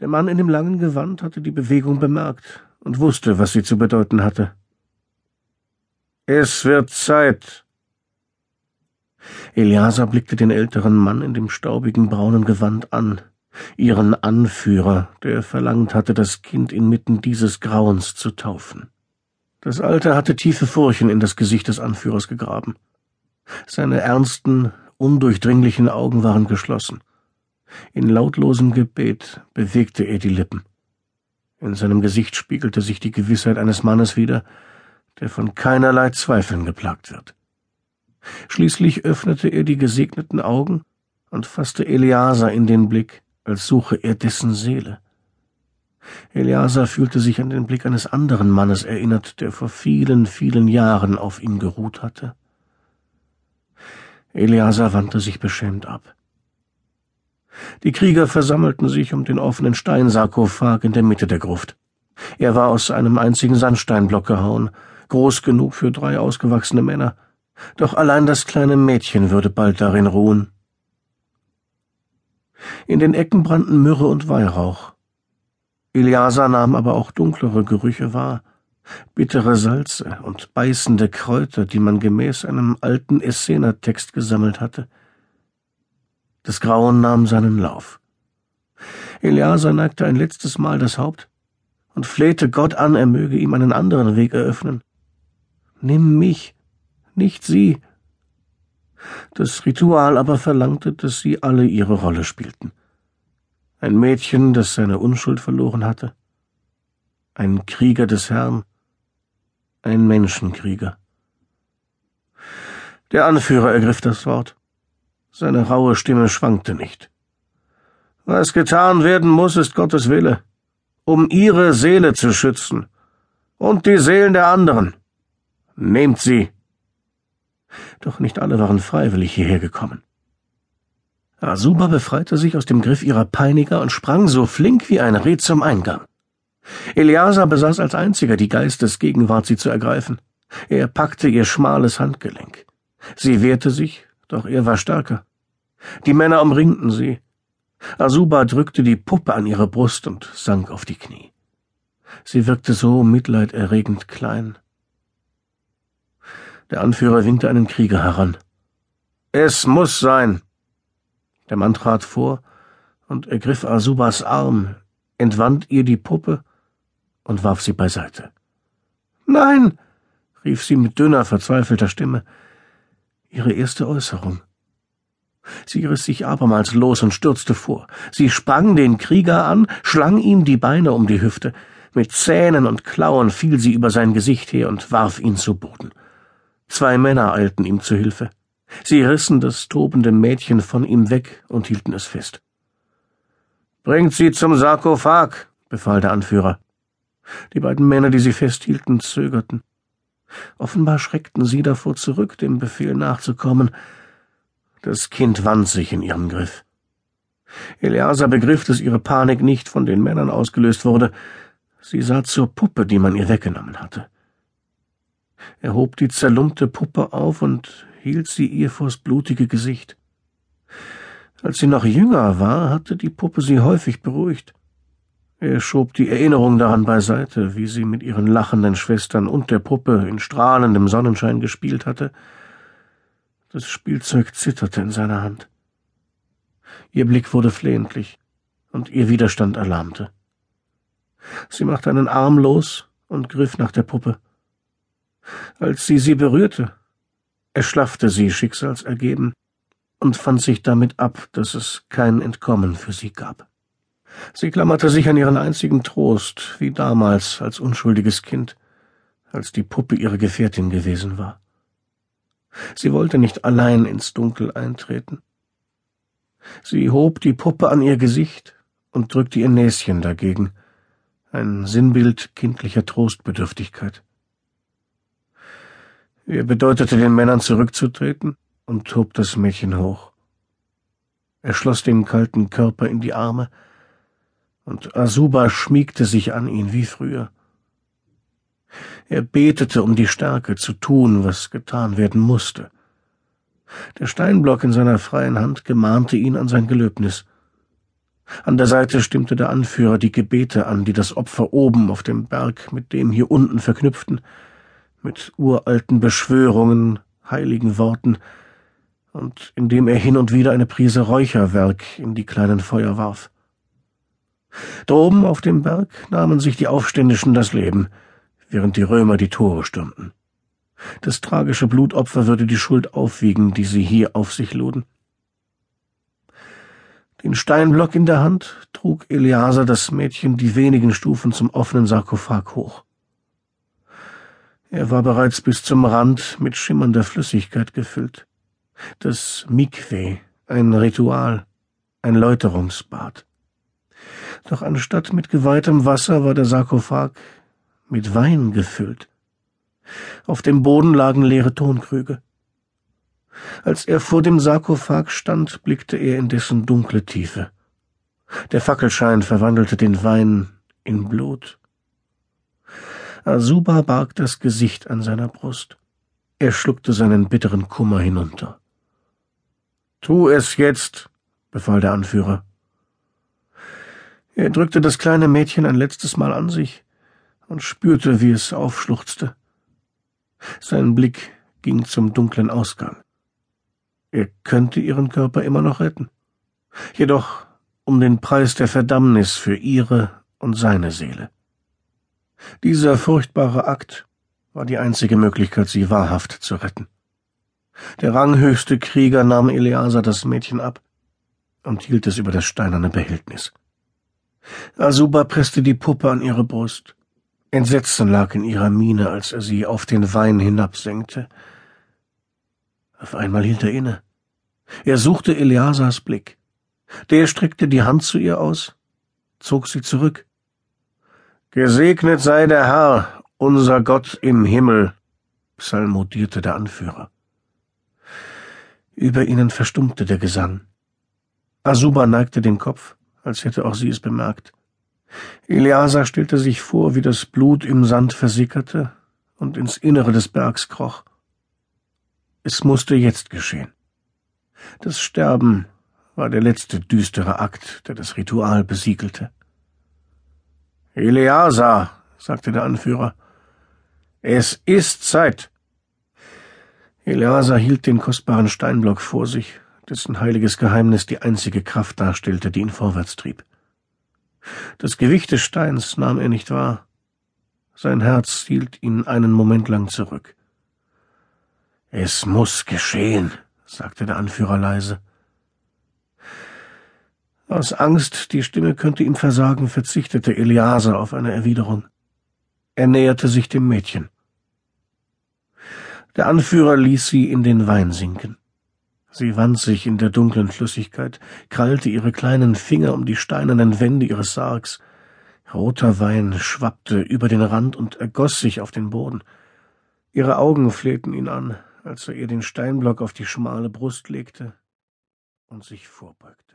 Der Mann in dem langen Gewand hatte die Bewegung bemerkt und wusste, was sie zu bedeuten hatte. Es wird Zeit. Eliasa blickte den älteren Mann in dem staubigen braunen Gewand an, ihren Anführer, der verlangt hatte, das Kind inmitten dieses Grauens zu taufen. Das Alter hatte tiefe Furchen in das Gesicht des Anführers gegraben. Seine ernsten, undurchdringlichen Augen waren geschlossen. In lautlosem Gebet bewegte er die Lippen. In seinem Gesicht spiegelte sich die Gewissheit eines Mannes wider, der von keinerlei Zweifeln geplagt wird. Schließlich öffnete er die gesegneten Augen und fasste Eleazar in den Blick, als suche er dessen Seele. Eleazar fühlte sich an den Blick eines anderen Mannes erinnert, der vor vielen, vielen Jahren auf ihm geruht hatte. Eleazar wandte sich beschämt ab. Die Krieger versammelten sich um den offenen Steinsarkophag in der Mitte der Gruft. Er war aus einem einzigen Sandsteinblock gehauen, groß genug für drei ausgewachsene Männer, doch allein das kleine Mädchen würde bald darin ruhen. In den Ecken brannten Myrrhe und Weihrauch. Eliasa nahm aber auch dunklere Gerüche wahr, bittere Salze und beißende Kräuter, die man gemäß einem alten Essener-Text gesammelt hatte. Das Grauen nahm seinen Lauf. Eliasa neigte ein letztes Mal das Haupt und flehte Gott an, er möge ihm einen anderen Weg eröffnen. Nimm mich, nicht sie. Das Ritual aber verlangte, dass sie alle ihre Rolle spielten. Ein Mädchen, das seine Unschuld verloren hatte, ein Krieger des Herrn, ein Menschenkrieger. Der Anführer ergriff das Wort. Seine raue Stimme schwankte nicht. Was getan werden muss, ist Gottes Wille, um ihre Seele zu schützen und die Seelen der anderen. Nehmt sie doch nicht alle waren freiwillig hierher gekommen. Asuba befreite sich aus dem Griff ihrer Peiniger und sprang so flink wie ein Reh zum Eingang. Eliasa besaß als einziger die Geistesgegenwart, sie zu ergreifen. Er packte ihr schmales Handgelenk. Sie wehrte sich, doch er war stärker. Die Männer umringten sie. Asuba drückte die Puppe an ihre Brust und sank auf die Knie. Sie wirkte so mitleiderregend klein. Der Anführer winkte einen Krieger heran. Es muss sein. Der Mann trat vor und ergriff Asubas Arm, entwand ihr die Puppe und warf sie beiseite. Nein, rief sie mit dünner, verzweifelter Stimme. Ihre erste Äußerung. Sie riss sich abermals los und stürzte vor. Sie sprang den Krieger an, schlang ihm die Beine um die Hüfte. Mit Zähnen und Klauen fiel sie über sein Gesicht her und warf ihn zu Boden. Zwei Männer eilten ihm zu Hilfe. Sie rissen das tobende Mädchen von ihm weg und hielten es fest. Bringt sie zum Sarkophag, befahl der Anführer. Die beiden Männer, die sie festhielten, zögerten. Offenbar schreckten sie davor zurück, dem Befehl nachzukommen. Das Kind wand sich in ihrem Griff. Eleasa begriff, dass ihre Panik nicht von den Männern ausgelöst wurde. Sie sah zur Puppe, die man ihr weggenommen hatte. Er hob die zerlumpte Puppe auf und hielt sie ihr vors blutige Gesicht. Als sie noch jünger war, hatte die Puppe sie häufig beruhigt. Er schob die Erinnerung daran beiseite, wie sie mit ihren lachenden Schwestern und der Puppe in strahlendem Sonnenschein gespielt hatte. Das Spielzeug zitterte in seiner Hand. Ihr Blick wurde flehentlich, und ihr Widerstand erlahmte. Sie machte einen Arm los und griff nach der Puppe. Als sie sie berührte, erschlaffte sie schicksalsergeben und fand sich damit ab, dass es kein Entkommen für sie gab. Sie klammerte sich an ihren einzigen Trost, wie damals als unschuldiges Kind, als die Puppe ihre Gefährtin gewesen war. Sie wollte nicht allein ins Dunkel eintreten. Sie hob die Puppe an ihr Gesicht und drückte ihr Näschen dagegen, ein Sinnbild kindlicher Trostbedürftigkeit. Er bedeutete den Männern zurückzutreten und hob das Mädchen hoch. Er schloss den kalten Körper in die Arme, und Asuba schmiegte sich an ihn wie früher. Er betete um die Stärke zu tun, was getan werden musste. Der Steinblock in seiner freien Hand gemahnte ihn an sein Gelöbnis. An der Seite stimmte der Anführer die Gebete an, die das Opfer oben auf dem Berg mit dem hier unten verknüpften, mit uralten Beschwörungen, heiligen Worten, und indem er hin und wieder eine Prise Räucherwerk in die kleinen Feuer warf. Droben auf dem Berg nahmen sich die Aufständischen das Leben, während die Römer die Tore stürmten. Das tragische Blutopfer würde die Schuld aufwiegen, die sie hier auf sich luden. Den Steinblock in der Hand trug Eleazar das Mädchen die wenigen Stufen zum offenen Sarkophag hoch. Er war bereits bis zum Rand mit schimmernder Flüssigkeit gefüllt. Das Mikwe, ein Ritual, ein Läuterungsbad. Doch anstatt mit geweihtem Wasser war der Sarkophag mit Wein gefüllt. Auf dem Boden lagen leere Tonkrüge. Als er vor dem Sarkophag stand, blickte er in dessen dunkle Tiefe. Der Fackelschein verwandelte den Wein in Blut. Asuba barg das Gesicht an seiner Brust. Er schluckte seinen bitteren Kummer hinunter. Tu es jetzt, befahl der Anführer. Er drückte das kleine Mädchen ein letztes Mal an sich und spürte, wie es aufschluchzte. Sein Blick ging zum dunklen Ausgang. Er könnte ihren Körper immer noch retten. Jedoch um den Preis der Verdammnis für ihre und seine Seele. Dieser furchtbare Akt war die einzige Möglichkeit, sie wahrhaft zu retten. Der ranghöchste Krieger nahm Eleazar das Mädchen ab und hielt es über das steinerne Behältnis. Asuba presste die Puppe an ihre Brust. Entsetzen lag in ihrer Miene, als er sie auf den Wein hinabsenkte. Auf einmal hielt er inne. Er suchte Eleasars Blick. Der streckte die Hand zu ihr aus, zog sie zurück. Gesegnet sei der Herr, unser Gott im Himmel, psalmodierte der Anführer. Über ihnen verstummte der Gesang. Asuba neigte den Kopf, als hätte auch sie es bemerkt. Eleazar stellte sich vor, wie das Blut im Sand versickerte und ins Innere des Bergs kroch. Es musste jetzt geschehen. Das Sterben war der letzte düstere Akt, der das Ritual besiegelte. Eleazar, sagte der Anführer, es ist Zeit. Eleazar hielt den kostbaren Steinblock vor sich, dessen heiliges Geheimnis die einzige Kraft darstellte, die ihn vorwärts trieb. Das Gewicht des Steins nahm er nicht wahr. Sein Herz hielt ihn einen Moment lang zurück. Es muss geschehen, sagte der Anführer leise. Aus Angst, die Stimme könnte ihm versagen, verzichtete Eliase auf eine Erwiderung. Er näherte sich dem Mädchen. Der Anführer ließ sie in den Wein sinken. Sie wand sich in der dunklen Flüssigkeit, krallte ihre kleinen Finger um die steinernen Wände ihres Sargs. Roter Wein schwappte über den Rand und ergoss sich auf den Boden. Ihre Augen flehten ihn an, als er ihr den Steinblock auf die schmale Brust legte und sich vorbeugte.